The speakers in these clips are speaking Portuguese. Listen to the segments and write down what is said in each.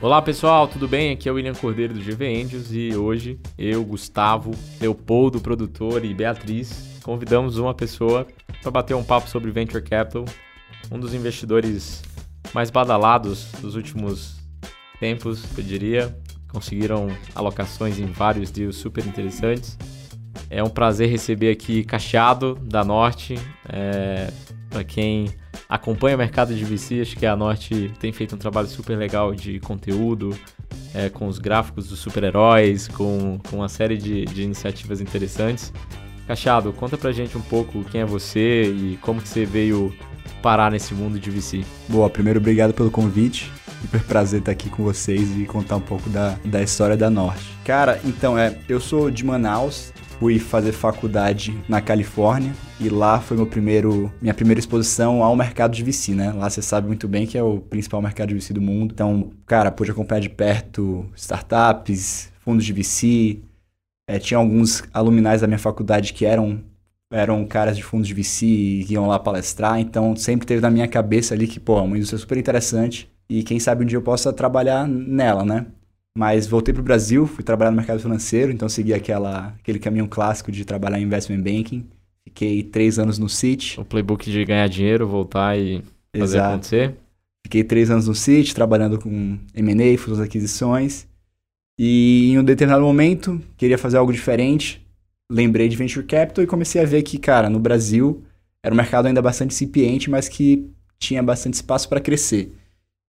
Olá pessoal, tudo bem? Aqui é o William Cordeiro do GV Angels e hoje eu, Gustavo, Leopoldo, produtor e Beatriz convidamos uma pessoa para bater um papo sobre Venture Capital, um dos investidores mais badalados dos últimos tempos, eu diria. Conseguiram alocações em vários deals super interessantes. É um prazer receber aqui Cacheado da Norte. É, para quem acompanha o mercado de VC, acho que a Norte tem feito um trabalho super legal de conteúdo, é, com os gráficos dos super-heróis, com, com uma série de, de iniciativas interessantes. Cachado, conta pra gente um pouco quem é você e como que você veio parar nesse mundo de VC. Boa, primeiro obrigado pelo convite. Super prazer estar aqui com vocês e contar um pouco da, da história da Norte. Cara, então é, eu sou de Manaus, fui fazer faculdade na Califórnia e lá foi meu primeiro, minha primeira exposição ao mercado de VC, né? Lá você sabe muito bem que é o principal mercado de VC do mundo. Então, cara, pude acompanhar de perto startups, fundos de VC. É, tinha alguns aluminais da minha faculdade que eram eram caras de fundos de VC e iam lá palestrar, então sempre teve na minha cabeça ali que, pô, é uma indústria super interessante e quem sabe um dia eu possa trabalhar nela, né? Mas voltei para o Brasil, fui trabalhar no mercado financeiro, então segui aquela, aquele caminho clássico de trabalhar em investment banking. Fiquei três anos no Citi. O playbook de ganhar dinheiro, voltar e fazer Exato. acontecer. Fiquei três anos no Citi, trabalhando com M&A, futuras aquisições. E em um determinado momento, queria fazer algo diferente. Lembrei de Venture Capital e comecei a ver que, cara, no Brasil era um mercado ainda bastante incipiente, mas que tinha bastante espaço para crescer.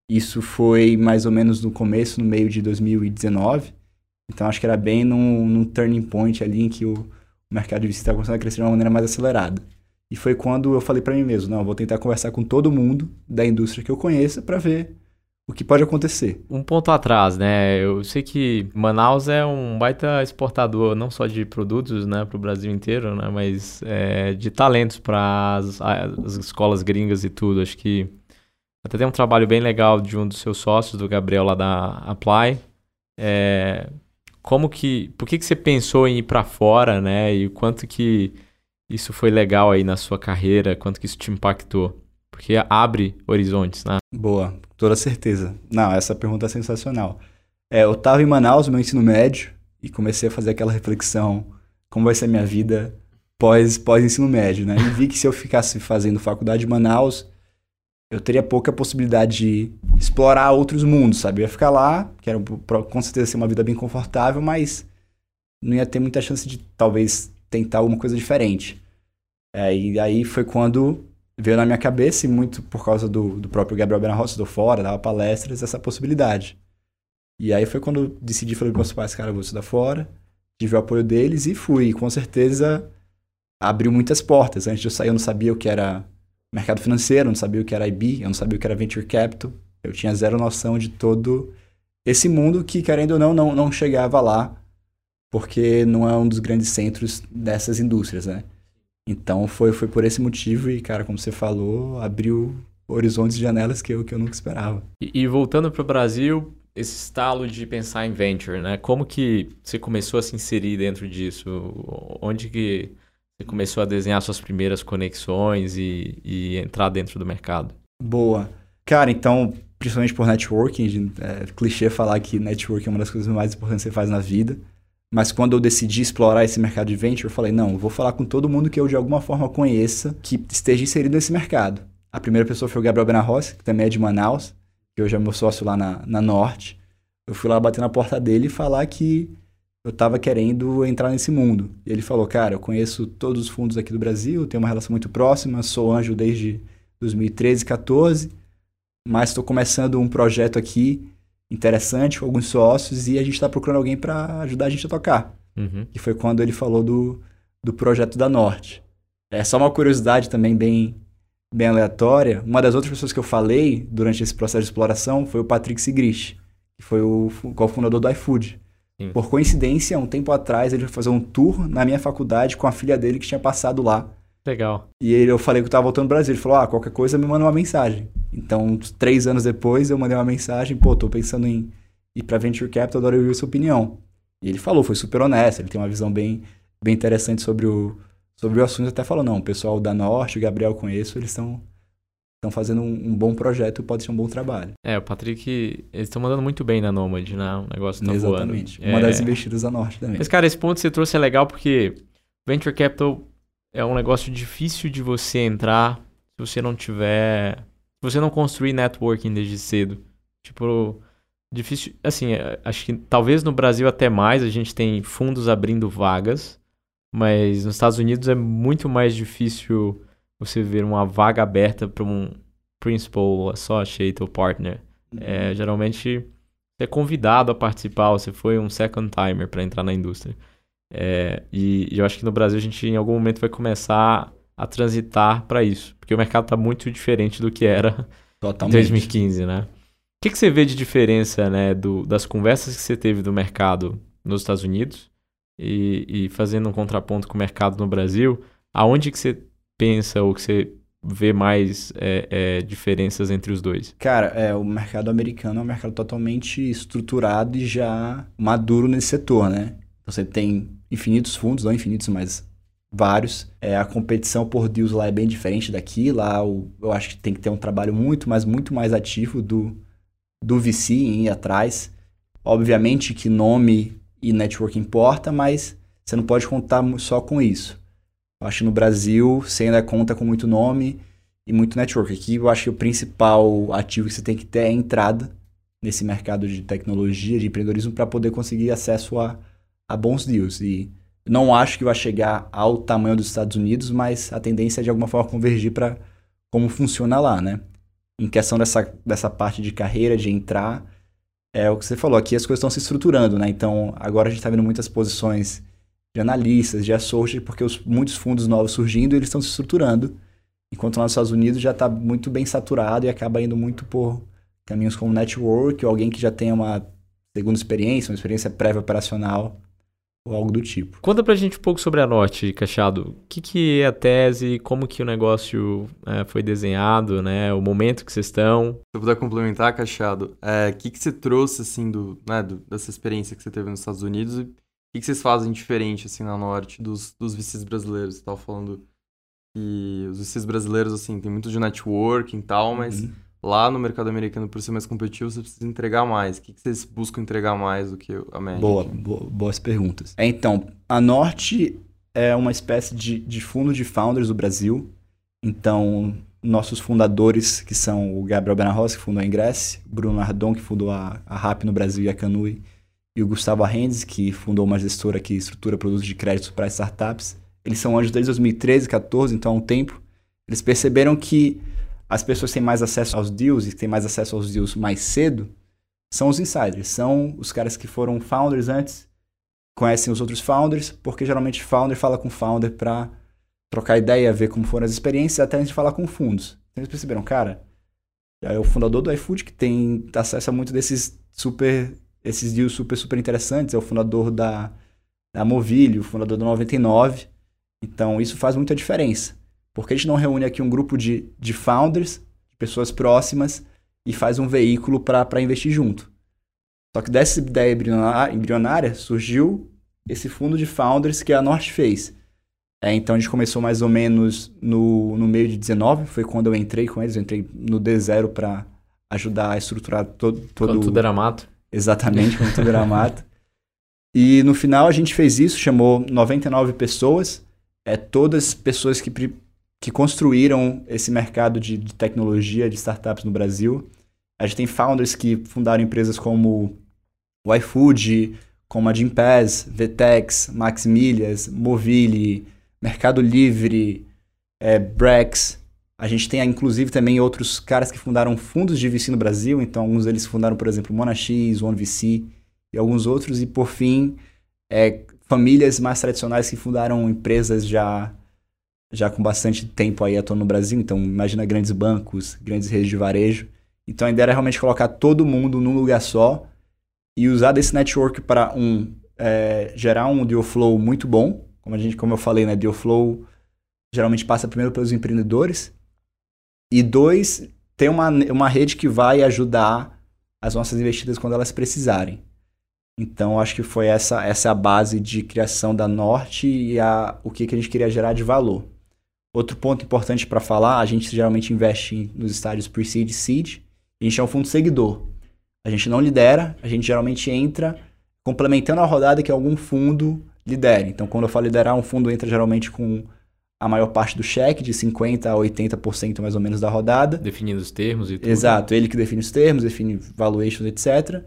Isso foi mais ou menos no começo, no meio de 2019. Então acho que era bem num, num turning point ali em que o, mercado de VC estava começando a crescer de uma maneira mais acelerada. E foi quando eu falei para mim mesmo, não, vou tentar conversar com todo mundo da indústria que eu conheço para ver o que pode acontecer. Um ponto atrás, né? Eu sei que Manaus é um baita exportador não só de produtos, né, para o Brasil inteiro, né, mas é, de talentos para as, as escolas gringas e tudo. Acho que até tem um trabalho bem legal de um dos seus sócios, do Gabriel lá da Apply. É, como que, por que, que você pensou em ir para fora, né? E quanto que isso foi legal aí na sua carreira, quanto que isso te impactou? Porque abre horizontes, né? Boa, toda certeza. Não, essa pergunta é sensacional. É, eu estava em Manaus, meu ensino médio, e comecei a fazer aquela reflexão, como vai ser a minha vida pós, pós ensino médio, né? E vi que se eu ficasse fazendo faculdade em Manaus, eu teria pouca possibilidade de explorar outros mundos, sabe? Eu ia ficar lá, que era com certeza ser uma vida bem confortável, mas não ia ter muita chance de talvez tentar alguma coisa diferente. É, e aí foi quando veio na minha cabeça, e muito por causa do, do próprio Gabriel Benarroça, do Fora, dava palestras, essa possibilidade. E aí foi quando decidi, falei para meus pais, cara, eu vou estudar fora, tive o apoio deles e fui. E com certeza abriu muitas portas. Antes de eu sair, eu não sabia o que era mercado financeiro, eu não sabia o que era IB, eu não sabia o que era Venture Capital. Eu tinha zero noção de todo esse mundo que, querendo ou não, não, não chegava lá, porque não é um dos grandes centros dessas indústrias, né? Então foi, foi por esse motivo e, cara, como você falou, abriu horizontes e janelas que eu, que eu nunca esperava. E, e voltando para o Brasil, esse estalo de pensar em venture, né? Como que você começou a se inserir dentro disso? Onde que você começou a desenhar suas primeiras conexões e, e entrar dentro do mercado? Boa. Cara, então, principalmente por networking, é clichê falar que networking é uma das coisas mais importantes que você faz na vida. Mas quando eu decidi explorar esse mercado de venture, eu falei, não, vou falar com todo mundo que eu de alguma forma conheça que esteja inserido nesse mercado. A primeira pessoa foi o Gabriel Benarroz, que também é de Manaus, que hoje é meu sócio lá na, na Norte. Eu fui lá bater na porta dele e falar que eu estava querendo entrar nesse mundo. E ele falou, cara, eu conheço todos os fundos aqui do Brasil, tenho uma relação muito próxima, sou anjo desde 2013, 14, mas estou começando um projeto aqui interessante com alguns sócios e a gente está procurando alguém para ajudar a gente a tocar. Uhum. E foi quando ele falou do, do projeto da Norte. É só uma curiosidade também bem, bem aleatória. Uma das outras pessoas que eu falei durante esse processo de exploração foi o Patrick Sigrist, que foi o cofundador do iFood. Sim. Por coincidência, um tempo atrás, ele foi fazer um tour na minha faculdade com a filha dele que tinha passado lá. Legal. E ele, eu falei que eu tava voltando pro Brasil. Ele falou: Ah, qualquer coisa me manda uma mensagem. Então, três anos depois, eu mandei uma mensagem: Pô, tô pensando em ir pra Venture Capital, adoro ouvir sua opinião. E ele falou, foi super honesto. Ele tem uma visão bem, bem interessante sobre o, sobre o assunto. Até falou: Não, o pessoal da Norte, o Gabriel conheço, eles são estão fazendo um, um, bom projeto e pode ser um bom trabalho. É, o Patrick, eles estão mandando muito bem na Nomad, né? O negócio tá Exatamente. voando. Uma é... das investidas da Norte também. Mas, cara, esse ponto que você trouxe é legal porque Venture Capital é um negócio difícil de você entrar se você não tiver... Se você não construir networking desde cedo. Tipo, difícil... Assim, é, acho que talvez no Brasil até mais a gente tem fundos abrindo vagas, mas nos Estados Unidos é muito mais difícil você ver uma vaga aberta para um principal, associate ou partner. Uhum. É, geralmente você é convidado a participar, você foi um second timer para entrar na indústria. É, e, e, eu acho que no Brasil a gente em algum momento vai começar a transitar para isso, porque o mercado está muito diferente do que era Totalmente. em 2015, né? O que, que você vê de diferença né, do, das conversas que você teve do mercado nos Estados Unidos e, e fazendo um contraponto com o mercado no Brasil? Aonde que você pensa ou que você vê mais é, é, diferenças entre os dois? Cara, é, o mercado americano é um mercado totalmente estruturado e já maduro nesse setor, né? Você tem infinitos fundos, não infinitos, mas vários. É, a competição por deals lá é bem diferente daqui. Lá o, eu acho que tem que ter um trabalho muito, mas muito mais ativo do, do VC em ir atrás. Obviamente que nome e network importa, mas você não pode contar só com isso. Eu acho que no Brasil você ainda conta com muito nome e muito network. Aqui eu acho que o principal ativo que você tem que ter é entrada nesse mercado de tecnologia, de empreendedorismo, para poder conseguir acesso a, a bons deals. E não acho que vai chegar ao tamanho dos Estados Unidos, mas a tendência é de alguma forma convergir para como funciona lá, né? Em questão dessa, dessa parte de carreira, de entrar, é o que você falou, aqui as coisas estão se estruturando, né? Então, agora a gente está vendo muitas posições de analistas, de associates, porque os, muitos fundos novos surgindo eles estão se estruturando, enquanto lá nos Estados Unidos já está muito bem saturado e acaba indo muito por caminhos como network, ou alguém que já tenha uma segunda experiência, uma experiência prévia operacional, ou algo do tipo. Conta pra gente um pouco sobre a Norte, Cachado. O que, que é a tese, como que o negócio é, foi desenhado, né? O momento que vocês estão. Se eu puder complementar, Cachado, o é, que, que você trouxe, assim, do, né, do, dessa experiência que você teve nos Estados Unidos o que, vocês fazem diferente, assim, na Norte dos, dos VCs brasileiros? Você tava falando que os VCs brasileiros, assim, tem muito de networking e tal, mas uhum. lá no mercado americano, por ser mais competitivo, você precisa entregar mais. O que, vocês buscam entregar mais do que a média? Boa, boa boas perguntas. É, então, a Norte é uma espécie de, de fundo de founders do Brasil. Então, nossos fundadores, que são o Gabriel Benarros, que fundou a Ingress, Bruno Ardon, que fundou a, a RAP no Brasil e a Canui, e o Gustavo Arrendes, que fundou uma gestora que estrutura produtos de crédito para startups. Eles são anjos desde 2013, 14, então há um tempo. Eles perceberam que as pessoas têm mais acesso aos deals e têm mais acesso aos deals mais cedo são os insiders, são os caras que foram founders antes, conhecem os outros founders, porque geralmente founder fala com founder para trocar ideia, ver como foram as experiências, até antes de falar com fundos. Então eles perceberam, cara, é o fundador do iFood que tem acesso a muito desses super esses deals super, super interessantes. É o fundador da, da Movilio, o fundador do 99. Então, isso faz muita diferença. Porque a gente não reúne aqui um grupo de, de founders, de pessoas próximas, e faz um veículo para investir junto. Só que dessa ideia embrionária surgiu esse fundo de founders que a Norte fez. É, então a gente começou mais ou menos no, no meio de 19, foi quando eu entrei com eles, eu entrei no D0 para ajudar a estruturar todo, todo Quando tudo era mato. Exatamente, era mato. E no final a gente fez isso, chamou 99 pessoas, é, todas pessoas que, que construíram esse mercado de, de tecnologia, de startups no Brasil. A gente tem founders que fundaram empresas como o iFood, como a Gimpass, Vtex, Max Milhas, Movile, Mercado Livre, é, Brex. A gente tem, inclusive, também outros caras que fundaram fundos de VC no Brasil. Então, alguns deles fundaram, por exemplo, Monax, OneVC e alguns outros. E, por fim, é, famílias mais tradicionais que fundaram empresas já, já com bastante tempo aí atuando no Brasil. Então, imagina grandes bancos, grandes redes de varejo. Então, a ideia era realmente colocar todo mundo num lugar só e usar desse network para, um, é, gerar um deal flow muito bom. Como, a gente, como eu falei, né, deal flow geralmente passa primeiro pelos empreendedores e dois, ter uma, uma rede que vai ajudar as nossas investidas quando elas precisarem. Então, acho que foi essa, essa a base de criação da Norte e a, o que, que a gente queria gerar de valor. Outro ponto importante para falar, a gente geralmente investe nos estádios pre-seed e seed. A gente é um fundo seguidor. A gente não lidera, a gente geralmente entra complementando a rodada que algum fundo lidere. Então, quando eu falo liderar, um fundo entra geralmente com a maior parte do cheque, de 50% a 80% mais ou menos da rodada. Definindo os termos e tudo. Exato, ele que define os termos, define valuations, etc.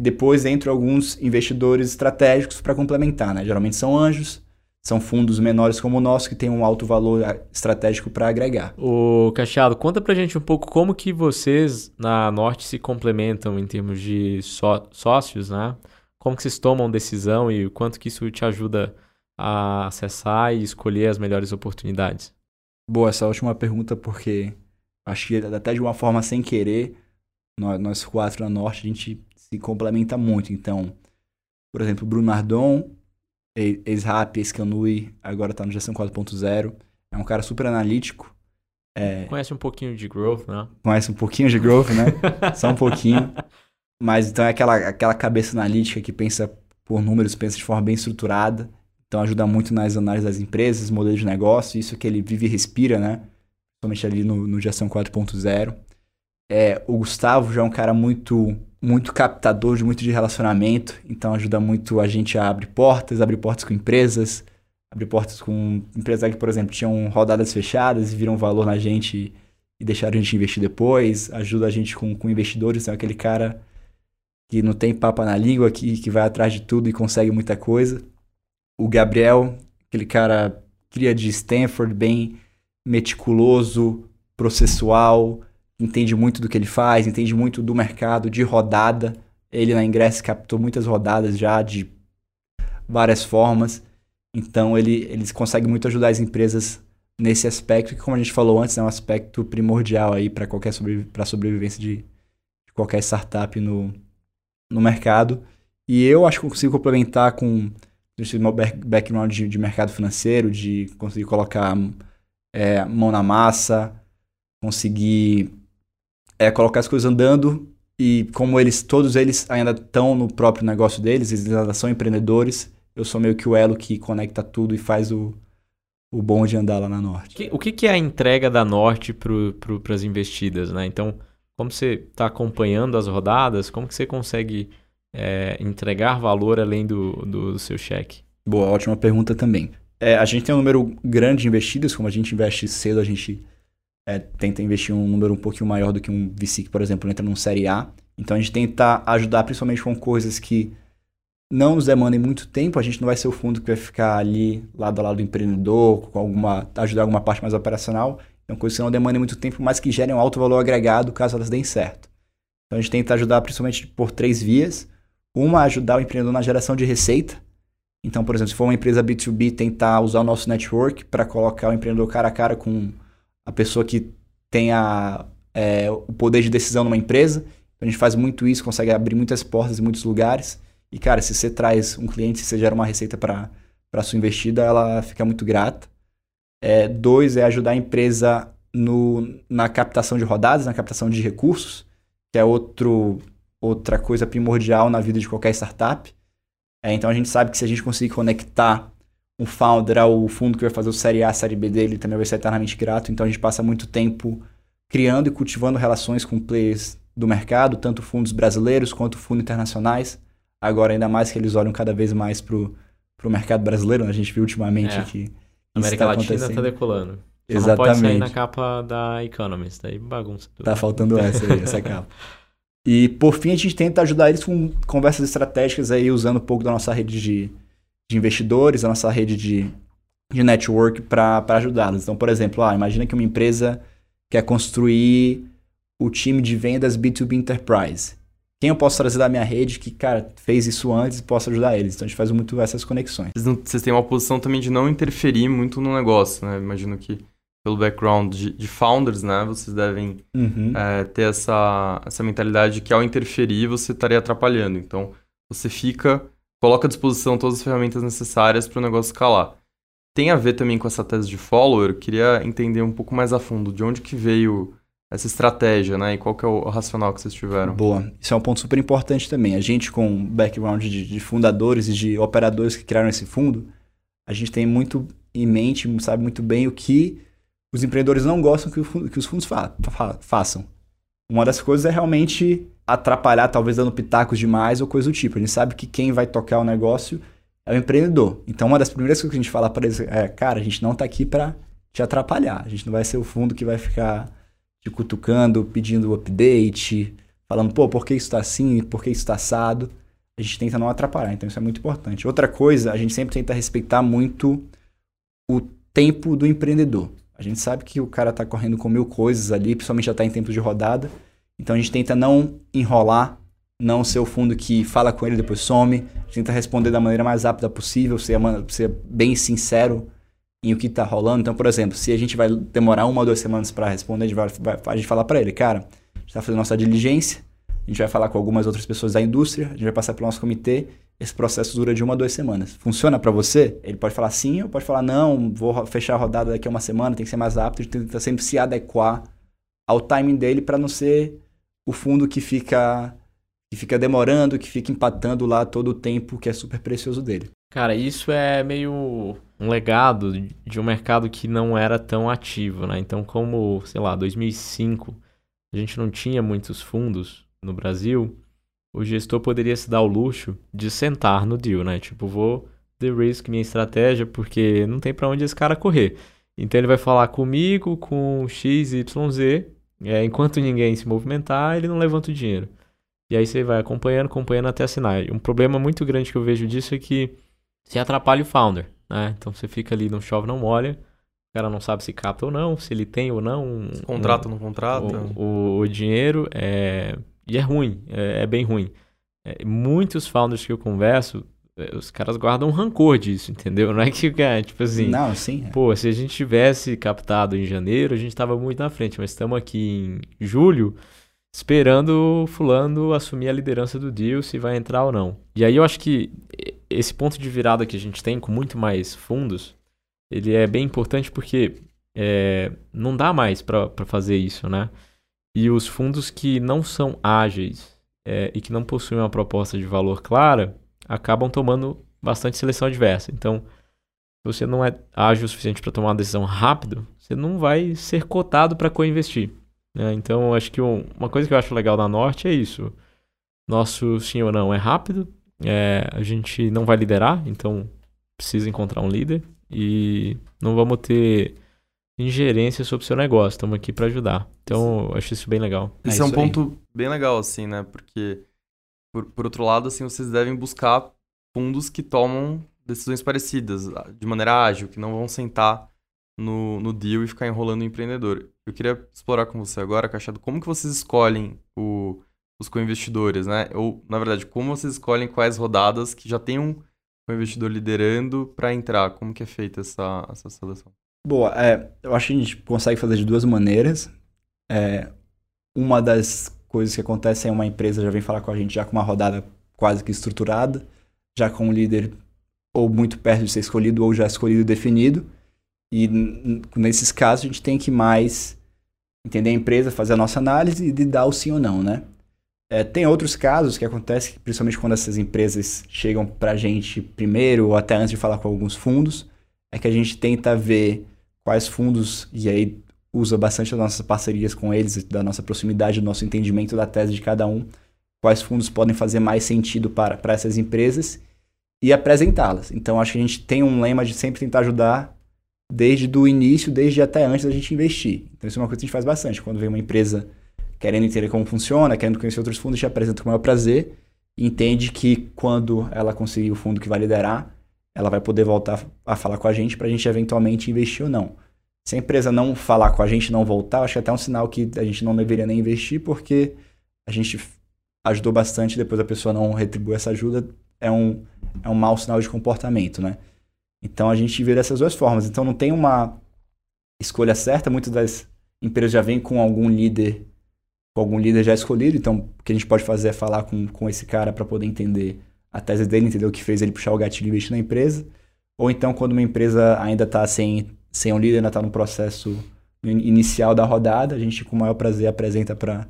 Depois entram alguns investidores estratégicos para complementar, né? Geralmente são anjos, são fundos menores como o nosso que tem um alto valor estratégico para agregar. O Cachado, conta pra gente um pouco como que vocês na Norte se complementam em termos de só, sócios, né? Como que vocês tomam decisão e o quanto que isso te ajuda a acessar e escolher as melhores oportunidades? Boa, essa última pergunta, porque acho que até de uma forma sem querer, nós, nós quatro na Norte, a gente se complementa muito. Então, por exemplo, Bruno Ardon, ex-rap, ex-canui, agora está no Gestão 4.0. É um cara super analítico. É... Conhece um pouquinho de growth, né? Conhece um pouquinho de growth, né? Só um pouquinho. Mas então é aquela, aquela cabeça analítica que pensa por números, pensa de forma bem estruturada. Então ajuda muito nas análises das empresas, modelos de negócio, isso que ele vive e respira, né? Principalmente ali no, no Gestão 4.0. É, o Gustavo já é um cara muito muito captador de muito de relacionamento, então ajuda muito a gente a abrir portas, abrir portas com empresas, abrir portas com empresas que, por exemplo, tinham rodadas fechadas e viram valor na gente e deixaram a gente investir depois, ajuda a gente com, com investidores, é aquele cara que não tem papa na língua, que, que vai atrás de tudo e consegue muita coisa. O Gabriel, aquele cara cria de Stanford, bem meticuloso, processual, entende muito do que ele faz, entende muito do mercado de rodada. Ele na Ingress captou muitas rodadas já de várias formas. Então ele, eles conseguem muito ajudar as empresas nesse aspecto, que como a gente falou antes, é um aspecto primordial aí para qualquer sobre, pra sobrevivência de, de, qualquer startup no, no mercado. E eu acho que eu consigo complementar com esse meu background de, de mercado financeiro, de conseguir colocar é, mão na massa, conseguir é colocar as coisas andando e como eles, todos eles ainda estão no próprio negócio deles, eles ainda são empreendedores, eu sou meio que o elo que conecta tudo e faz o, o bom de andar lá na Norte. O que, que é a entrega da Norte para as investidas, né? Então, como você está acompanhando as rodadas, como que você consegue é, entregar valor além do, do, seu cheque? Boa, ótima pergunta também. É, a gente tem um número grande de investidas, como a gente investe cedo, a gente é, tenta investir um número um pouquinho maior do que um VC que, por exemplo, entra num Série A. Então a gente tenta ajudar principalmente com coisas que não nos demandem muito tempo. A gente não vai ser o fundo que vai ficar ali lado a lado do empreendedor, com alguma, ajudar alguma parte mais operacional. Então coisas que não demandem muito tempo, mas que gerem um alto valor agregado caso elas deem certo. Então a gente tenta ajudar principalmente por três vias. Uma, ajudar o empreendedor na geração de receita. Então, por exemplo, se for uma empresa B2B, tentar usar o nosso network para colocar o empreendedor cara a cara com a pessoa que tem a, é, o poder de decisão numa empresa. A gente faz muito isso, consegue abrir muitas portas em muitos lugares. E, cara, se você traz um cliente, se você gera uma receita para a sua investida, ela fica muito grata. É, dois é ajudar a empresa no, na captação de rodadas, na captação de recursos, que é outro, outra coisa primordial na vida de qualquer startup. É, então a gente sabe que se a gente conseguir conectar um founder ao fundo que vai fazer o Série A, Série B dele, também vai ser eternamente grato. Então a gente passa muito tempo criando e cultivando relações com players do mercado, tanto fundos brasileiros quanto fundos internacionais. Agora, ainda mais que eles olham cada vez mais para o mercado brasileiro, né? a gente viu ultimamente é. que. A América tá Latina está decolando. Exatamente. Não pode sair na capa da Economist, aí bagunça tudo. Tá faltando essa aí, essa capa. E por fim, a gente tenta ajudar eles com conversas estratégicas aí, usando um pouco da nossa rede de, de investidores, a nossa rede de, de network para ajudá-los. Então, por exemplo, ah, imagina que uma empresa quer construir o time de vendas B2B Enterprise. Quem eu posso trazer da minha rede que, cara, fez isso antes e possa ajudar eles? Então a gente faz muito essas conexões. Vocês, não, vocês têm uma posição também de não interferir muito no negócio, né? Imagino que pelo background de, de founders, né? Vocês devem uhum. é, ter essa, essa mentalidade de que ao interferir você estaria atrapalhando. Então você fica coloca à disposição todas as ferramentas necessárias para o negócio escalar. Tem a ver também com essa tese de follower, eu queria entender um pouco mais a fundo de onde que veio essa estratégia, né? E qual que é o racional que vocês tiveram? Boa. Isso é um ponto super importante também. A gente, com background de, de fundadores e de operadores que criaram esse fundo, a gente tem muito em mente, sabe muito bem o que os empreendedores não gostam que, o, que os fundos fa fa façam. Uma das coisas é realmente atrapalhar, talvez dando pitacos demais ou coisa do tipo. A gente sabe que quem vai tocar o negócio é o empreendedor. Então, uma das primeiras coisas que a gente fala para eles é: cara, a gente não está aqui para te atrapalhar. A gente não vai ser o fundo que vai ficar te cutucando, pedindo update, falando, pô, por que isso está assim, por que isso está assado. A gente tenta não atrapalhar, então isso é muito importante. Outra coisa, a gente sempre tenta respeitar muito o tempo do empreendedor. A gente sabe que o cara está correndo com mil coisas ali, principalmente já está em tempo de rodada. Então a gente tenta não enrolar, não ser o fundo que fala com ele depois some. A gente tenta responder da maneira mais rápida possível, ser, ser bem sincero em o que está rolando. Então, por exemplo, se a gente vai demorar uma ou duas semanas para responder, a gente vai, vai a gente fala para ele, cara, a gente está fazendo nossa diligência, a gente vai falar com algumas outras pessoas da indústria, a gente vai passar pelo nosso comitê, esse processo dura de uma a duas semanas. Funciona para você? Ele pode falar sim ou pode falar não, vou fechar a rodada daqui a uma semana, tem que ser mais rápido, tenta sempre se adequar ao timing dele para não ser o fundo que fica que fica demorando, que fica empatando lá todo o tempo que é super precioso dele. Cara, isso é meio um legado de um mercado que não era tão ativo, né? Então, como, sei lá, 2005, a gente não tinha muitos fundos no Brasil, o gestor poderia se dar o luxo de sentar no deal, né? Tipo, vou de-risk minha estratégia porque não tem para onde esse cara correr. Então ele vai falar comigo, com XYZ, é, enquanto ninguém se movimentar, ele não levanta o dinheiro. E aí você vai acompanhando, acompanhando até assinar. E um problema muito grande que eu vejo disso é que se atrapalha o founder, né? Então você fica ali, não chove, não molha. O cara não sabe se capta ou não, se ele tem ou não. Um, contrato um, ou não contrata. O, o, o, dinheiro é. E é ruim, é, é bem ruim. É, muitos founders que eu converso, é, os caras guardam um rancor disso, entendeu? Não é que, é, tipo assim. Não, sim. É. Pô, se a gente tivesse captado em janeiro, a gente tava muito na frente, mas estamos aqui em julho esperando fulano assumir a liderança do deal, se vai entrar ou não. E aí eu acho que esse ponto de virada que a gente tem com muito mais fundos, ele é bem importante porque é, não dá mais para fazer isso, né? E os fundos que não são ágeis é, e que não possuem uma proposta de valor clara, acabam tomando bastante seleção adversa. Então, se você não é ágil o suficiente para tomar uma decisão rápido, você não vai ser cotado para co-investir. Né? Então, acho que um, uma coisa que eu acho legal da Norte é isso. Nosso sim ou não é rápido, é, a gente não vai liderar, então precisa encontrar um líder e não vamos ter ingerência sobre o seu negócio, estamos aqui para ajudar. Então, eu acho isso bem legal. Esse é, é um ponto bem legal, assim, né? Porque, por, por outro lado, assim, vocês devem buscar fundos que tomam decisões parecidas, de maneira ágil, que não vão sentar no, no deal e ficar enrolando o empreendedor. Eu queria explorar com você agora, Cachado, como que vocês escolhem o, os co-investidores, né? Ou, na verdade, como vocês escolhem quais rodadas que já tem um co-investidor liderando para entrar? Como que é feita essa, essa seleção? Boa, é, eu acho que a gente consegue fazer de duas maneiras. É, uma das coisas que acontece é uma empresa já vem falar com a gente já com uma rodada quase que estruturada, já com um líder ou muito perto de ser escolhido ou já escolhido e definido. E nesses casos a gente tem que mais entender a empresa, fazer a nossa análise e de dar o sim ou não, né? É, tem outros casos que acontecem, principalmente quando essas empresas chegam para a gente primeiro ou até antes de falar com alguns fundos, é que a gente tenta ver quais fundos, e aí usa bastante as nossas parcerias com eles, da nossa proximidade, do nosso entendimento da tese de cada um, quais fundos podem fazer mais sentido para, para essas empresas e apresentá-las. Então acho que a gente tem um lema de sempre tentar ajudar desde o início, desde até antes da gente investir. Então isso é uma coisa que a gente faz bastante. Quando vem uma empresa querendo entender como funciona, querendo conhecer outros fundos, a gente apresenta com o maior prazer entende que quando ela conseguir o fundo que vai liderar, ela vai poder voltar a falar com a gente para a gente eventualmente investir ou não. Se a empresa não falar com a gente, não voltar, acho que é até um sinal que a gente não deveria nem investir, porque a gente ajudou bastante, depois a pessoa não retribui essa ajuda, é um, é um mau sinal de comportamento, né? Então a gente vê dessas duas formas. Então não tem uma escolha certa. Muitas das empresas já vêm com algum líder, com algum líder já escolhido. Então o que a gente pode fazer é falar com, com esse cara para poder entender a tese dele, entender o que fez ele puxar o gatilho e investir na empresa. Ou então quando uma empresa ainda está sem, sem um líder, ainda está no processo inicial da rodada, a gente com o maior prazer apresenta para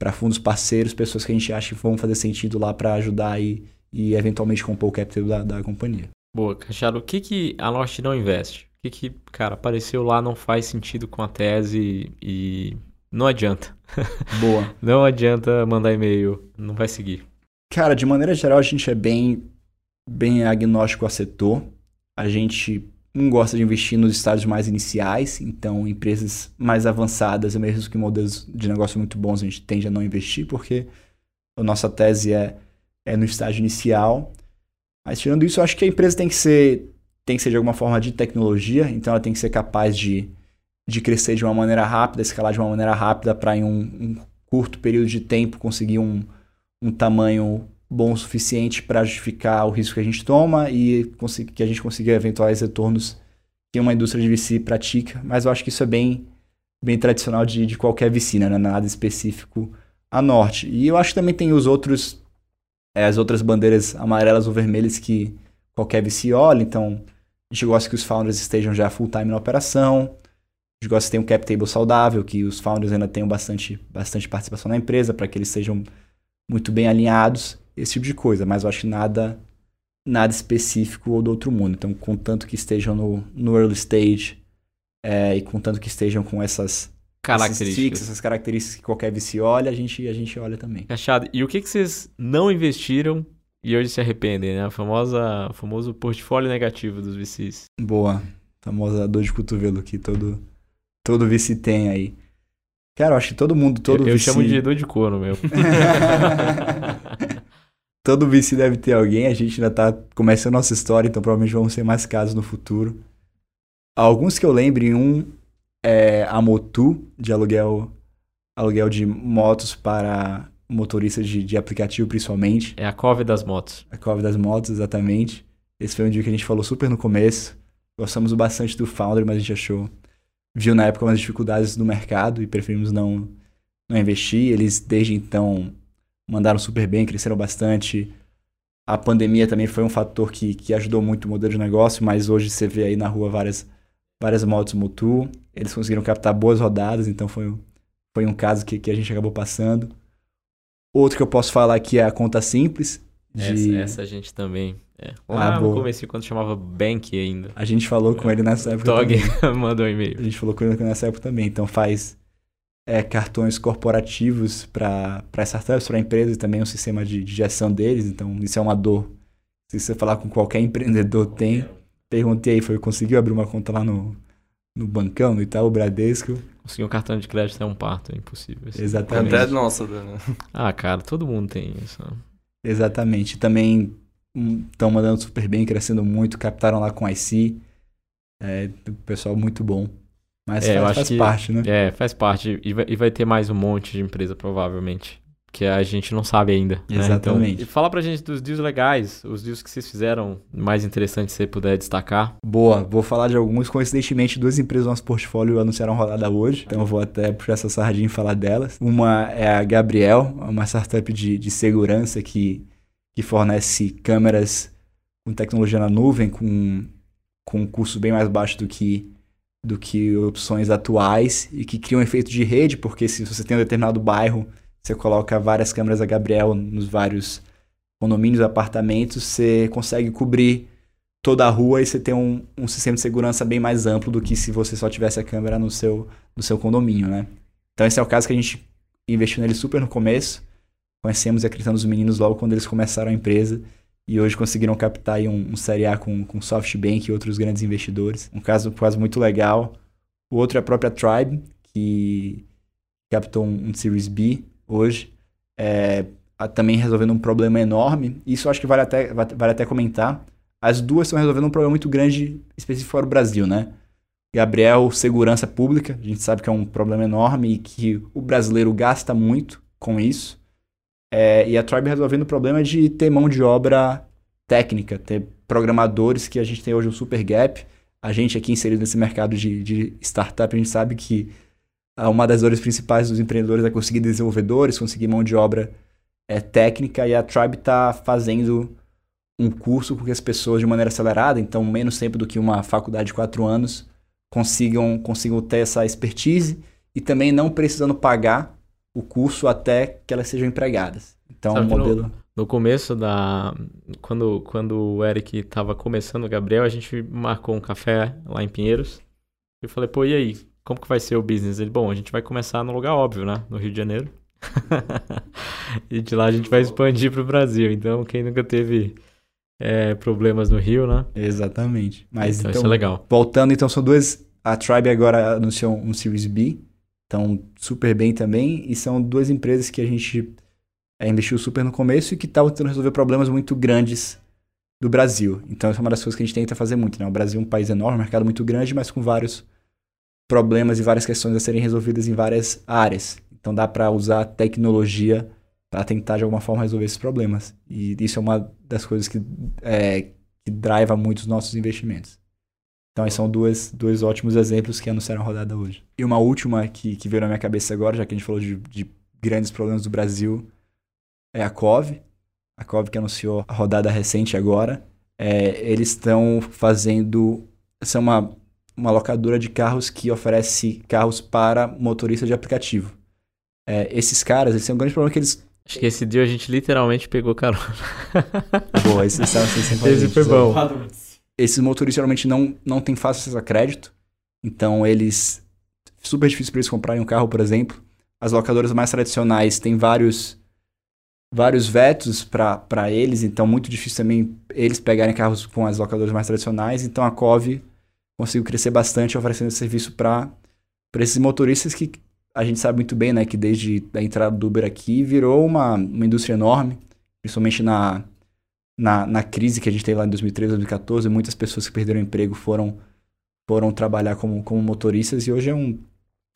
para fundos parceiros, pessoas que a gente acha que vão fazer sentido lá para ajudar e, e eventualmente compor o capital da, da companhia. Boa, Cachado. O que, que a Norte não investe? O que, que, cara, apareceu lá não faz sentido com a tese e não adianta. Boa. não adianta mandar e-mail, não vai seguir. Cara, de maneira geral, a gente é bem, bem agnóstico a setor. A gente não gosta de investir nos estágios mais iniciais, então empresas mais avançadas, mesmo que modelos de negócio muito bons, a gente tende a não investir, porque a nossa tese é, é no estágio inicial. Mas tirando isso, eu acho que a empresa tem que ser, tem que ser de alguma forma de tecnologia, então ela tem que ser capaz de, de crescer de uma maneira rápida, escalar de uma maneira rápida para em um, um curto período de tempo conseguir um, um tamanho bom o suficiente para justificar o risco que a gente toma e que a gente consiga eventuais retornos que uma indústria de VC pratica. Mas eu acho que isso é bem, bem tradicional de, de qualquer VC, né? Não é nada específico a norte. E eu acho que também tem os outros, é, as outras bandeiras amarelas ou vermelhas que qualquer VC olha. Então, a gente gosta que os founders estejam já full time na operação. A gente gosta que tenha um cap table saudável, que os founders ainda tenham bastante, bastante participação na empresa, para que eles sejam muito bem alinhados esse tipo de coisa, mas eu acho que nada nada específico ou do outro mundo. Então, contanto que estejam no, no early stage é, e contanto que estejam com essas características, essas características que qualquer VC olha, a gente, a gente olha também. Cachado, e o que, que vocês não investiram e hoje se arrependem, né? A famosa, famoso portfólio negativo dos VCs. Boa. A famosa dor de cotovelo que todo, todo VC tem aí. Cara, eu acho que todo mundo, todo eu, eu VC... chamo de dor de couro, meu. todo VC deve ter alguém, a gente ainda tá começando a nossa história, então provavelmente vão ser mais casos no futuro. Alguns que eu lembre, um é a Motu, de aluguel, aluguel de motos para motoristas de, de aplicativo, principalmente. É a Cove das motos. A Cove das motos, exatamente. Esse foi um dia que a gente falou super no começo. Gostamos bastante do founder, mas a gente achou... Viu na época umas dificuldades no mercado e preferimos não, não investir. Eles, desde então, mandaram super bem, cresceram bastante. A pandemia também foi um fator que, que ajudou muito o modelo de negócio, mas hoje você vê aí na rua várias, várias motos Mutu. Eles conseguiram captar boas rodadas, então foi, foi um caso que, que a gente acabou passando. Outro que eu posso falar aqui é a conta simples. De... Essa, essa a gente também. É. Lá ah, no começo, quando chamava Bank ainda. A gente falou com ele nessa época. Tog mandou um e-mail. A gente falou com ele nessa época também. Então faz é, cartões corporativos para startups, para empresas e também um sistema de, de, gestão deles. Então, isso é uma dor. Se você falar com qualquer empreendedor, tem. Perguntei aí, foi, conseguiu abrir uma conta lá no, no bancão, no Itaú Bradesco? Conseguir um cartão de crédito é um parto, é impossível. Assim. Exatamente. Até nossa, né? Ah, cara, todo mundo tem isso. Exatamente. Também estão hum, mandando super bem, crescendo muito, captaram lá com IC. É, pessoal muito bom. Mas é, faz, faz parte, né? É, faz parte. E vai, e vai ter mais um monte de empresa, provavelmente. Que a gente não sabe ainda. Exatamente. Né? Então, fala pra gente dos deals legais, os deals que vocês fizeram mais interessantes, se você puder destacar. Boa, vou falar de alguns. Coincidentemente, duas empresas do nosso portfólio anunciaram rodada hoje. Então eu vou até puxar essa sardinha e falar delas. Uma é a Gabriel, uma startup de, de segurança que, que fornece câmeras com tecnologia na nuvem, com, com um custo bem mais baixo do que do que opções atuais e que criam um efeito de rede, porque se você tem um determinado bairro, você coloca várias câmeras da Gabriel nos vários condomínios, apartamentos, você consegue cobrir toda a rua e você tem um, um sistema de segurança bem mais amplo do que se você só tivesse a câmera no seu, no seu condomínio, né? Então esse é o caso que a gente investiu nele super no começo, conhecemos e acreditamos os meninos logo quando eles começaram a empresa e hoje conseguiram captar um, um Série A com, com SoftBank e outros grandes investidores. Um caso, caso muito legal. O outro é a própria Tribe, que captou um, um Series B hoje, é, também resolvendo um problema enorme. Isso acho que vale até, vale até comentar. As duas estão resolvendo um problema muito grande, específico para o Brasil, né? Gabriel, segurança pública, a gente sabe que é um problema enorme e que o brasileiro gasta muito com isso. É, e a Tribe resolvendo o problema de ter mão de obra técnica, ter programadores que a gente tem hoje um super gap. A gente aqui inserido nesse mercado de, de startup, a gente sabe que uma das dores principais dos empreendedores é conseguir desenvolvedores, conseguir mão de obra é, técnica, e a Tribe está fazendo um curso com que as pessoas, de maneira acelerada, então menos tempo do que uma faculdade de quatro anos, consigam, consigam ter essa expertise e também não precisando pagar o curso até que elas sejam empregadas. Então, Sabe o modelo. No, no começo da. Quando, quando o Eric tava começando o Gabriel, a gente marcou um café lá em Pinheiros. Eu falei, pô, e aí? Como que vai ser o business? Ele, bom, a gente vai começar no lugar óbvio, né? No Rio de Janeiro. e de lá a gente vai expandir pro Brasil. Então, quem nunca teve é, problemas no Rio, né? Exatamente. Mas então, então, isso é legal. voltando, então são duas. A Tribe agora anunciou um Series B. Então, super bem também. E são duas empresas que a gente é, investiu super no começo e que estavam tentando resolver problemas muito grandes do Brasil. Então, essa é uma das coisas que a gente tenta fazer muito, né? O Brasil é um país enorme, um mercado muito grande, mas com vários problemas e várias questões a serem resolvidas em várias áreas. Então, dá para usar tecnologia para tentar, de alguma forma, resolver esses problemas. E isso é uma das coisas que, é, que driva muito os nossos investimentos. Então, esses são duas, dois ótimos exemplos que anunciaram a rodada hoje. E uma última que, que veio na minha cabeça agora, já que a gente falou de, de grandes problemas do Brasil, é a COV. A COV que anunciou a rodada recente agora. É, eles estão fazendo. São uma, uma locadora de carros que oferece carros para motorista de aplicativo. É, esses caras, eles têm um grande problema que eles. Acho que esse dia a gente literalmente pegou carona. Boa, esses estavam sem sempre Esse foi bom. Esses motoristas geralmente não, não têm fácil acesso a crédito. Então eles. Super difícil para eles comprarem um carro, por exemplo. As locadoras mais tradicionais têm vários vários vetos para eles, então muito difícil também eles pegarem carros com as locadoras mais tradicionais. Então a COV conseguiu crescer bastante oferecendo serviço para esses motoristas que a gente sabe muito bem, né, que desde a entrada do Uber aqui virou uma, uma indústria enorme, principalmente na, na, na crise que a gente teve lá em 2013, 2014, muitas pessoas que perderam emprego foram foram trabalhar como, como motoristas e hoje é um,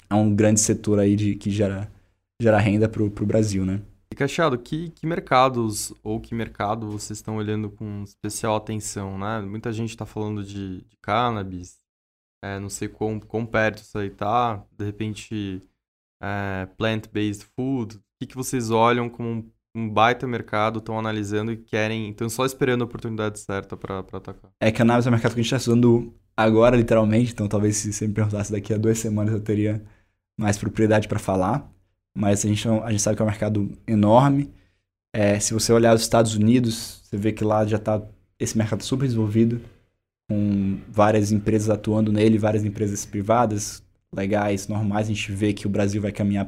é um grande setor aí de, que gera, gera renda para o Brasil, né? E Cachado, que, que mercados ou que mercado vocês estão olhando com especial atenção, né? Muita gente está falando de, de cannabis, é, não sei quão, quão perto isso aí tá, de repente é, plant-based food. O que, que vocês olham como um, um baita mercado, estão analisando e querem, estão só esperando a oportunidade certa para atacar? É, cannabis é um mercado que a gente está estudando agora, literalmente, então talvez se você me perguntasse daqui a duas semanas eu teria mais propriedade para falar mas a gente, a gente sabe que é um mercado enorme. É, se você olhar os Estados Unidos, você vê que lá já está esse mercado super desenvolvido, com várias empresas atuando nele, várias empresas privadas, legais, normais. A gente vê que o Brasil vai caminhar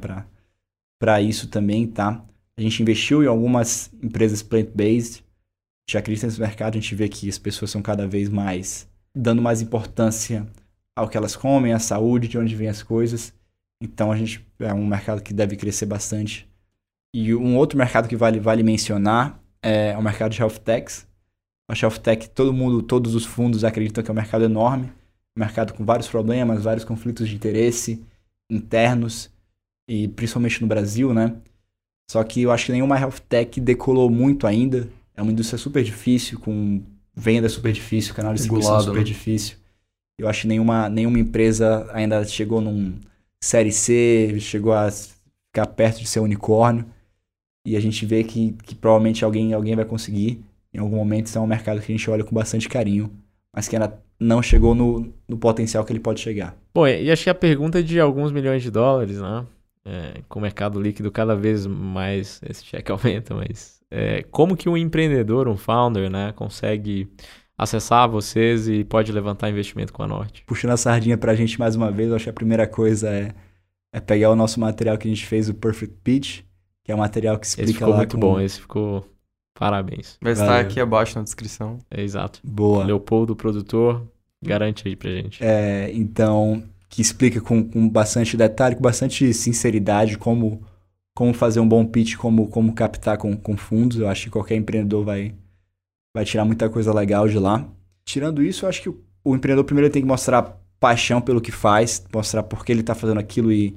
para isso também, tá? A gente investiu em algumas empresas plant-based, já acredita nesse mercado, a gente vê que as pessoas são cada vez mais dando mais importância ao que elas comem, à saúde, de onde vêm as coisas. Então a gente é um mercado que deve crescer bastante. E um outro mercado que vale, vale mencionar é o mercado de health techs. O health tech, todo mundo, todos os fundos acreditam que é um mercado enorme, um mercado com vários problemas, vários conflitos de interesse internos e principalmente no Brasil, né? Só que eu acho que nenhuma health tech decolou muito ainda. É uma indústria super difícil, com venda super difícil, canal de distribuição super né? difícil. Eu acho que nenhuma, nenhuma empresa ainda chegou num, Série C, chegou a ficar perto de ser unicórnio. E a gente vê que, que provavelmente alguém, alguém vai conseguir. Em algum momento, isso é um mercado que a gente olha com bastante carinho, mas que ainda não chegou no, no potencial que ele pode chegar. Bom, e acho que a pergunta é de alguns milhões de dólares, né? É, com o mercado líquido cada vez mais esse cheque aumenta, mas é, como que um empreendedor, um founder, né, consegue acessar vocês e pode levantar investimento com a Norte. Puxando a sardinha para a gente mais uma vez, eu acho que a primeira coisa é, é pegar o nosso material que a gente fez, o Perfect Pitch, que é um material que explica esse ficou lá muito bom, esse ficou parabéns. Vai estar aqui abaixo na descrição. É, exato. Boa. Leopoldo, produtor, garante aí pra gente. É, então, que explica com, com bastante detalhe, com bastante sinceridade como como fazer um bom pitch, como, como captar com, com fundos. Eu acho que qualquer empreendedor vai, vai tirar muita coisa legal de lá. Tirando isso, eu acho que o, empreendedor primeiro tem que mostrar paixão pelo que faz, mostrar por que ele está fazendo aquilo e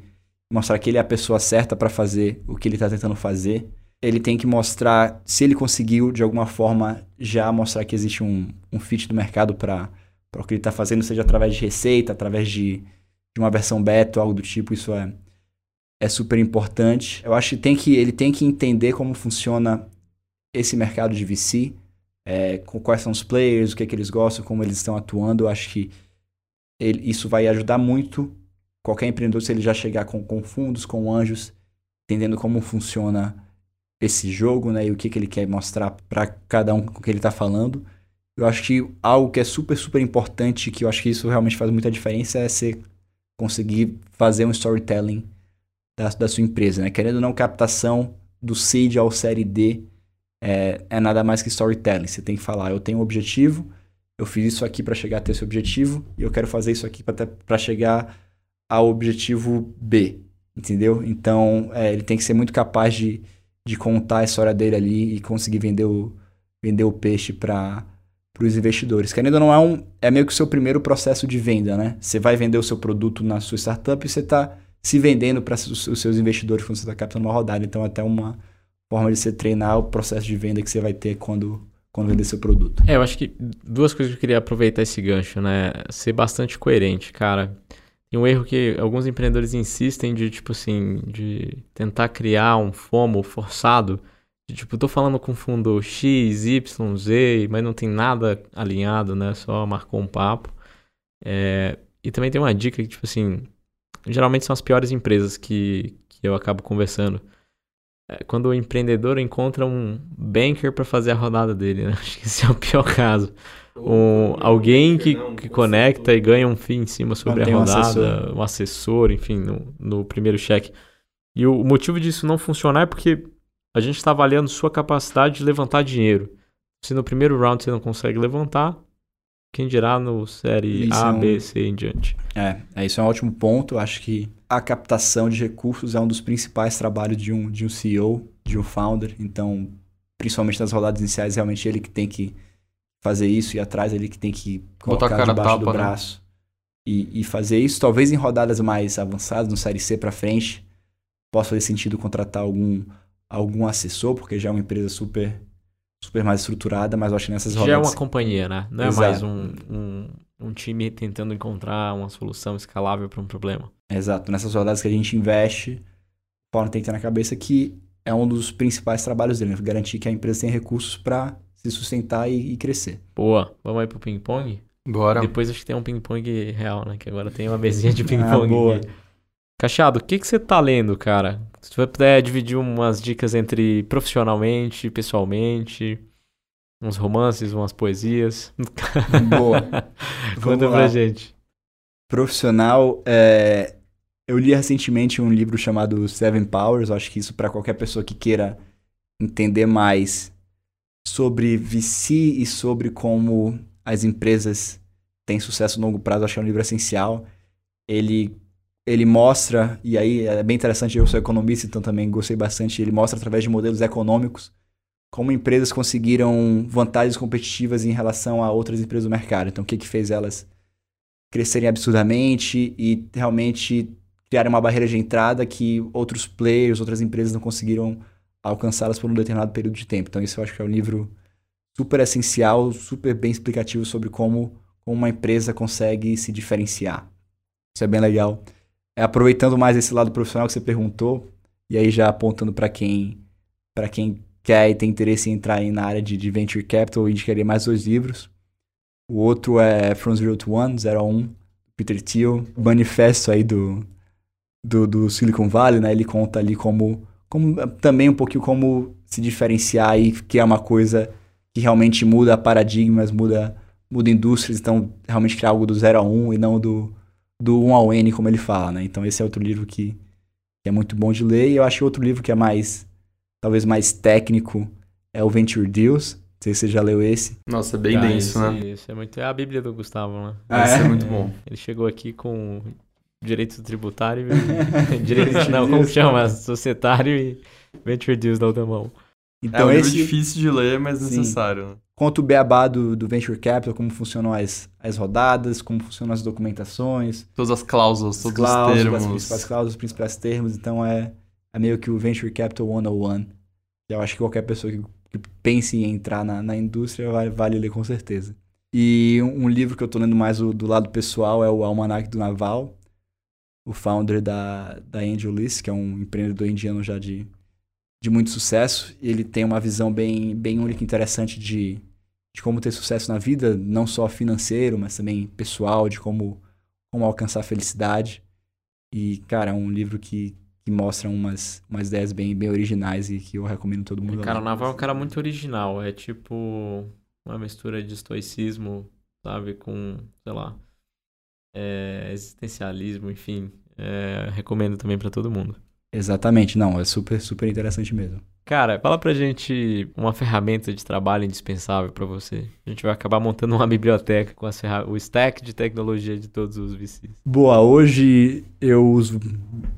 mostrar que ele é a pessoa certa para fazer o que ele está tentando fazer. Ele tem que mostrar, se ele conseguiu de alguma forma já mostrar que existe um, um fit do mercado para o que ele está fazendo, seja através de receita, através de, de uma versão beta, algo do tipo, isso é, é super importante. Eu acho que, tem que ele tem que entender como funciona esse mercado de VC, é, com quais são os players, o que, é que eles gostam, como eles estão atuando. Eu acho que ele, isso vai ajudar muito qualquer empreendedor se ele já chegar com, com fundos, com anjos, entendendo como funciona esse jogo, né? E o que, que ele quer mostrar para cada um com que ele tá falando. Eu acho que algo que é super, super importante, que eu acho que isso realmente faz muita diferença, é você conseguir fazer um storytelling da, da sua empresa, né? Querendo ou não, captação do seed ao série D é, é nada mais que storytelling. Você tem que falar, eu tenho um objetivo, eu fiz isso aqui para chegar até esse objetivo, e eu quero fazer isso aqui para chegar ao objetivo B, entendeu? Então, é, ele tem que ser muito capaz de, de contar a história dele ali e conseguir vender o, vender o peixe para os investidores. Querendo ou não, é, um, é meio que o seu primeiro processo de venda, né? Você vai vender o seu produto na sua startup e você está se vendendo para os seus investidores quando você está captando uma rodada. Então, até uma forma de você treinar o processo de venda que você vai ter quando, quando vender seu produto. É, eu acho que duas coisas que eu queria aproveitar esse gancho, né? Ser bastante coerente, cara. Tem um erro que alguns empreendedores insistem de, tipo assim, de tentar criar um FOMO forçado. De, tipo, tô falando com fundo X, Y, Z, mas não tem nada alinhado, né? Só marcou um papo. É... E também tem uma dica que, tipo assim, geralmente são as piores empresas que, que eu acabo conversando. É quando o empreendedor encontra um banker para fazer a rodada dele, né? Acho que esse é o pior caso. Um, alguém que, que conecta e ganha um fee em cima sobre a rodada, um assessor. enfim, no, no primeiro cheque. E o motivo disso não funcionar é porque a gente está avaliando sua capacidade de levantar dinheiro. Se no primeiro round você não consegue levantar, quem dirá no série isso A, é um... B, C em diante. É, é, isso é um ótimo ponto. Acho que a captação de recursos é um dos principais trabalhos de um, de um CEO, de um founder. Então, principalmente nas rodadas iniciais, realmente ele que tem que fazer isso e atrás ele que tem que colocar debaixo tapa, do né? braço né? e, e fazer isso. Talvez em rodadas mais avançadas, no série C para frente, possa fazer sentido contratar algum algum assessor, porque já é uma empresa super super mais estruturada, mas eu acho que nessas rodadas... Já é uma companhia, né? Não é Exato. mais um, um, um, time tentando encontrar uma solução escalável para um problema. Exato. Nessas rodadas que a gente investe, o Paulo tem que ter na cabeça que é um dos principais trabalhos dele, né? garantir que a empresa tem recursos para se sustentar e, e, crescer. Boa. Vamos aí pro ping-pong? Bora. Depois acho que tem um ping-pong real, né? Que agora tem uma mesinha de ping-pong. ah, boa. Cachado, o que, que você tá lendo, cara? Se você puder dividir umas dicas entre profissionalmente, pessoalmente, uns romances, umas poesias. Boa. Conta pra gente. Profissional, é... eu li recentemente um livro chamado Seven Powers. Acho que isso para qualquer pessoa que queira entender mais sobre VC e sobre como as empresas têm sucesso a longo prazo, acho que é um livro essencial. Ele ele mostra, e aí é bem interessante, eu sou economista, então também gostei bastante, ele mostra através de modelos econômicos como empresas conseguiram vantagens competitivas em relação a outras empresas do mercado. Então, o que, que fez elas crescerem absurdamente e realmente criarem uma barreira de entrada que outros players, outras empresas não conseguiram alcançá-las por um determinado período de tempo. Então, isso eu acho que é um livro super essencial, super bem explicativo sobre como, uma empresa consegue se diferenciar. Isso é bem legal é, aproveitando mais esse lado profissional que você perguntou, e aí já apontando para quem para quem quer e tem interesse em entrar na área de, de Venture Capital, eu indicaria mais dois livros. O outro é From Zero to One, 0 a 1, Peter Thiel, manifesto aí do, do, do, Silicon Valley, né? Ele conta ali como, como também um pouquinho como se diferenciar e que é uma coisa que realmente muda paradigmas, muda, muda indústrias, então realmente criar algo do 0 a 1 e não do, do 1 ao N, como ele fala, né? Então esse é outro livro que, que é muito bom de ler. E eu acho que outro livro que é mais, talvez mais técnico, é o Venture Deals. Não sei se você já leu esse. Nossa, é bem ah, denso, esse, né? Isso é muito. É a Bíblia do Gustavo, né? Ah, esse é? é muito bom. Ele chegou aqui com direito tributário e. direito, não, como chama? Societário e Venture Deals da outra mão. Então, é um esse... livro difícil de ler, mas Sim. necessário. Né? Conta o beabá do, do Venture Capital, como funcionam as, as rodadas, como funcionam as documentações. Todas as cláusulas, todos cláusulas, os termos. As principais cláusulas, os principais termos. Então é, é meio que o Venture Capital 101. Eu acho que qualquer pessoa que, que pense em entrar na, na indústria vai, vale ler com certeza. E um, um livro que eu tô lendo mais do, do lado pessoal é o Almanac do Naval. O founder da, da Angel List, que é um empreendedor indiano já de, de muito sucesso. Ele tem uma visão bem, bem única e interessante de de como ter sucesso na vida, não só financeiro, mas também pessoal, de como, como alcançar a felicidade. E, cara, é um livro que, que mostram umas, umas ideias bem, bem originais e que eu recomendo todo mundo. Cara, o. Naval é um cara muito original. É tipo uma mistura de estoicismo, sabe? Com, sei lá, é, existencialismo, enfim. É, recomendo também pra todo mundo. Exatamente, não, é super, super interessante mesmo. Cara, fala pra gente uma ferramenta de trabalho indispensável pra você. A gente vai acabar montando uma biblioteca com as ferra- o stack de tecnologia de todos os VCs. Boa, hoje eu uso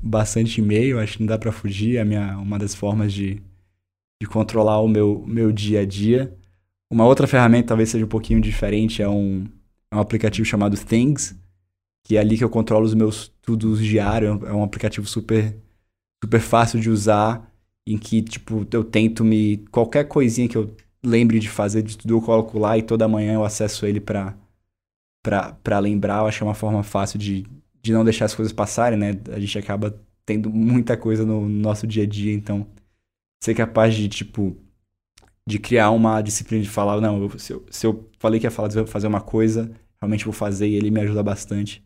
bastante e-mail, acho que não dá pra fugir, é minha, uma das formas de, de controlar o meu, meu dia a dia. Uma outra ferramenta, talvez seja um pouquinho diferente, é um, é um aplicativo chamado Things, que é ali que eu controlo os meus tudos diários, é um aplicativo super, super fácil de usar, em que, tipo, eu tento me... Qualquer coisinha que eu lembre de fazer de tudo, eu coloco lá e toda manhã eu acesso ele pra, pra, pra lembrar. Eu acho que é uma forma fácil de, de não deixar as coisas passarem, né? A gente acaba tendo muita coisa no nosso dia a dia, então ser capaz de, tipo, de criar uma disciplina de falar, não, se, eu, se eu falei que ia falar, fazer uma coisa, realmente vou fazer e ele me ajuda bastante.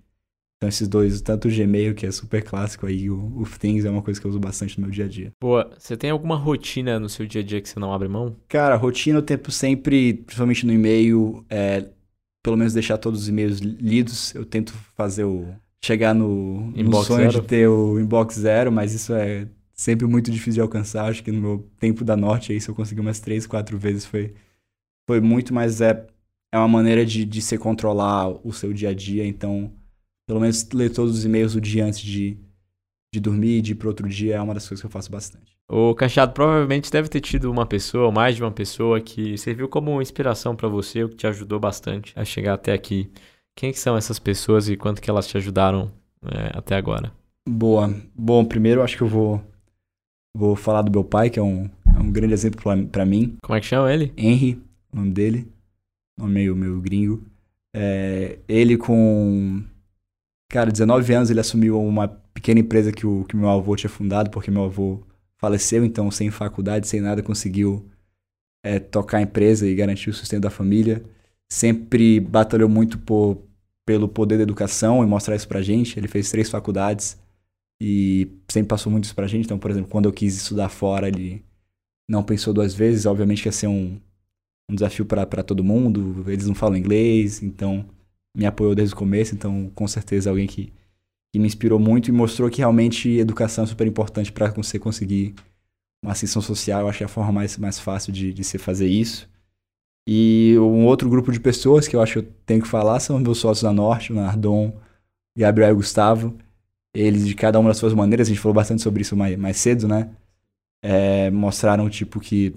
Então esses dois, tanto o Gmail, que é super clássico aí, o, o Things é uma coisa que eu uso bastante no meu dia a dia. Boa, você tem alguma rotina no seu dia a dia que você não abre mão? Cara, rotina eu tento sempre, principalmente no e-mail, é, pelo menos deixar todos os e-mails lidos. Eu tento fazer o. chegar no, no Inbox sonho zero? de ter o inbox zero, mas isso é sempre muito difícil de alcançar. Acho que no meu tempo da Norte aí, se eu conseguir umas três, quatro vezes, foi, foi muito, mas é, é uma maneira de, de você controlar o seu dia a dia. Então, pelo menos ler todos os e-mails o dia antes de, de dormir, de ir pro outro dia, é uma das coisas que eu faço bastante. O Cachado provavelmente deve ter tido uma pessoa, ou mais de uma pessoa, que serviu como inspiração pra você, ou que te ajudou bastante a chegar até aqui. Quem que são essas pessoas e quanto que elas te ajudaram é, até agora? Boa. Bom, primeiro eu acho que eu vou, vou falar do meu pai, que é um, é um grande exemplo pra mim. Como é que chama ele? Henry, o nome dele. Nome meio, meio gringo. É, ele com... Cara, 19 anos ele assumiu uma pequena empresa que o que meu avô tinha fundado, porque meu avô faleceu, então sem faculdade, sem nada, conseguiu é, tocar a empresa e garantir o sustento da família. Sempre batalhou muito por, pelo poder da educação e mostrar isso pra gente. Ele fez três faculdades e sempre passou muito isso pra gente. Então, por exemplo, quando eu quis estudar fora, ele não pensou duas vezes. Obviamente que ia ser um, um desafio para todo mundo. Eles não falam inglês, então me apoiou desde o começo. Então, com certeza, alguém que, que me inspirou muito e mostrou que realmente educação é super importante para você conseguir uma ascensão social. Eu que é a forma mais, mais fácil de, de se fazer isso. E um outro grupo de pessoas que eu acho que eu tenho que falar são meus sócios da Norte, o Nardon, Gabriel e Gustavo. Eles, de cada uma das suas maneiras, a gente falou bastante sobre isso mais, mais cedo, né? É, mostraram, tipo, que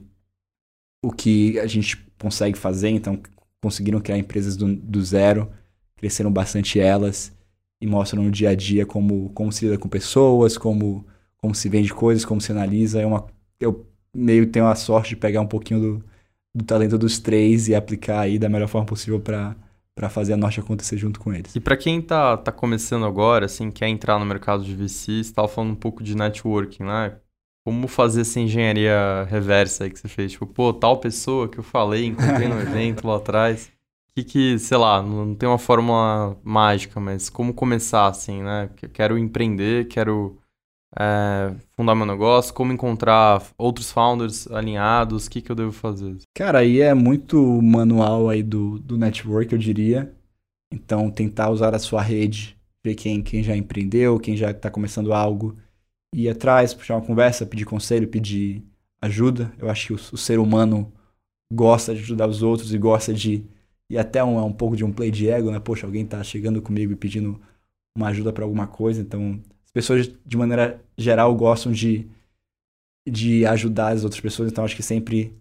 o que a gente consegue fazer, então conseguiram criar empresas do, do zero, cresceram bastante elas e mostram no dia a dia como, como se lida com pessoas, como, como se vende coisas, como se analisa. É uma, eu meio tenho a sorte de pegar um pouquinho do, do talento dos três e aplicar aí da melhor forma possível para para fazer a Norte acontecer junto com eles. E pra quem tá, tá começando agora, assim, quer entrar no mercado de VC, você tava falando um pouco de networking, né? Como fazer essa engenharia reversa aí que você fez? Tipo, pô, tal pessoa que eu falei, encontrei no evento lá atrás. Que que, sei lá, não tem uma fórmula mágica, mas como começar assim, né? Que- Quero empreender, quero é, fundar meu negócio, como encontrar outros founders alinhados, o que que eu devo fazer? Cara, aí é muito manual aí do, do network, eu diria. Então, tentar usar a sua rede, ver quem, quem já empreendeu, quem já está começando algo, ir atrás, puxar uma conversa, pedir conselho, pedir ajuda. Eu acho que o, o ser humano gosta de ajudar os outros e gosta de. E até um, é um pouco de um play de ego, né? Poxa, alguém tá chegando comigo e pedindo uma ajuda para alguma coisa. Então, as pessoas, de maneira geral, gostam de, de ajudar as outras pessoas. Então, acho que sempre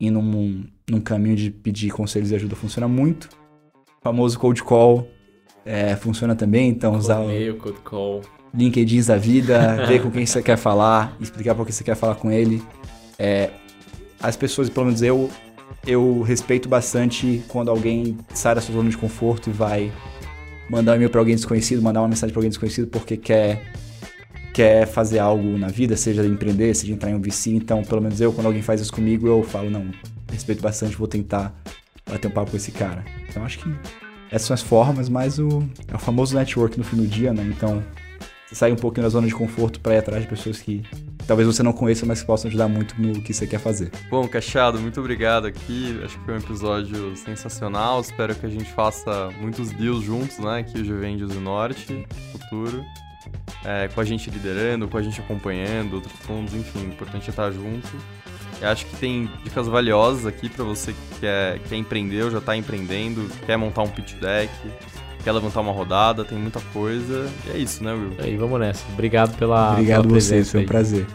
ir num, num caminho de pedir conselhos e ajuda funciona muito. O famoso cold call é, funciona também, então usar o code call. LinkedIn da vida, ver com quem você quer falar, explicar por que você quer falar com ele. É, as pessoas, pelo menos eu, eu respeito bastante quando alguém sai da sua zona de conforto e vai mandar um e-mail para alguém desconhecido, mandar uma mensagem para alguém desconhecido porque quer quer fazer algo na vida, seja empreender, seja entrar em um VC. Então, pelo menos eu, quando alguém faz isso comigo, eu falo, não, respeito bastante, vou tentar bater um papo com esse cara. Então, acho que essas são as formas, mas o, é o famoso network no fim do dia, né? Então, Você sai um pouquinho da zona de conforto para ir atrás de pessoas que talvez você não conheça, mas que possam ajudar muito no que você quer fazer. Bom, Cachado, muito obrigado aqui. Acho que foi um episódio sensacional. Espero que a gente faça muitos deals juntos, né? Aqui o Juventus do Norte, futuro. É, com a gente liderando, com a gente acompanhando, outros fundos, enfim, o importante é estar junto. Eu acho que tem dicas valiosas aqui para você que quer, quer empreender ou já está empreendendo, quer montar um pitch deck, quer levantar uma rodada, tem muita coisa. E é isso, né, Will? É e aí, vamos nessa. Obrigado pela. Obrigado pela você, foi um prazer.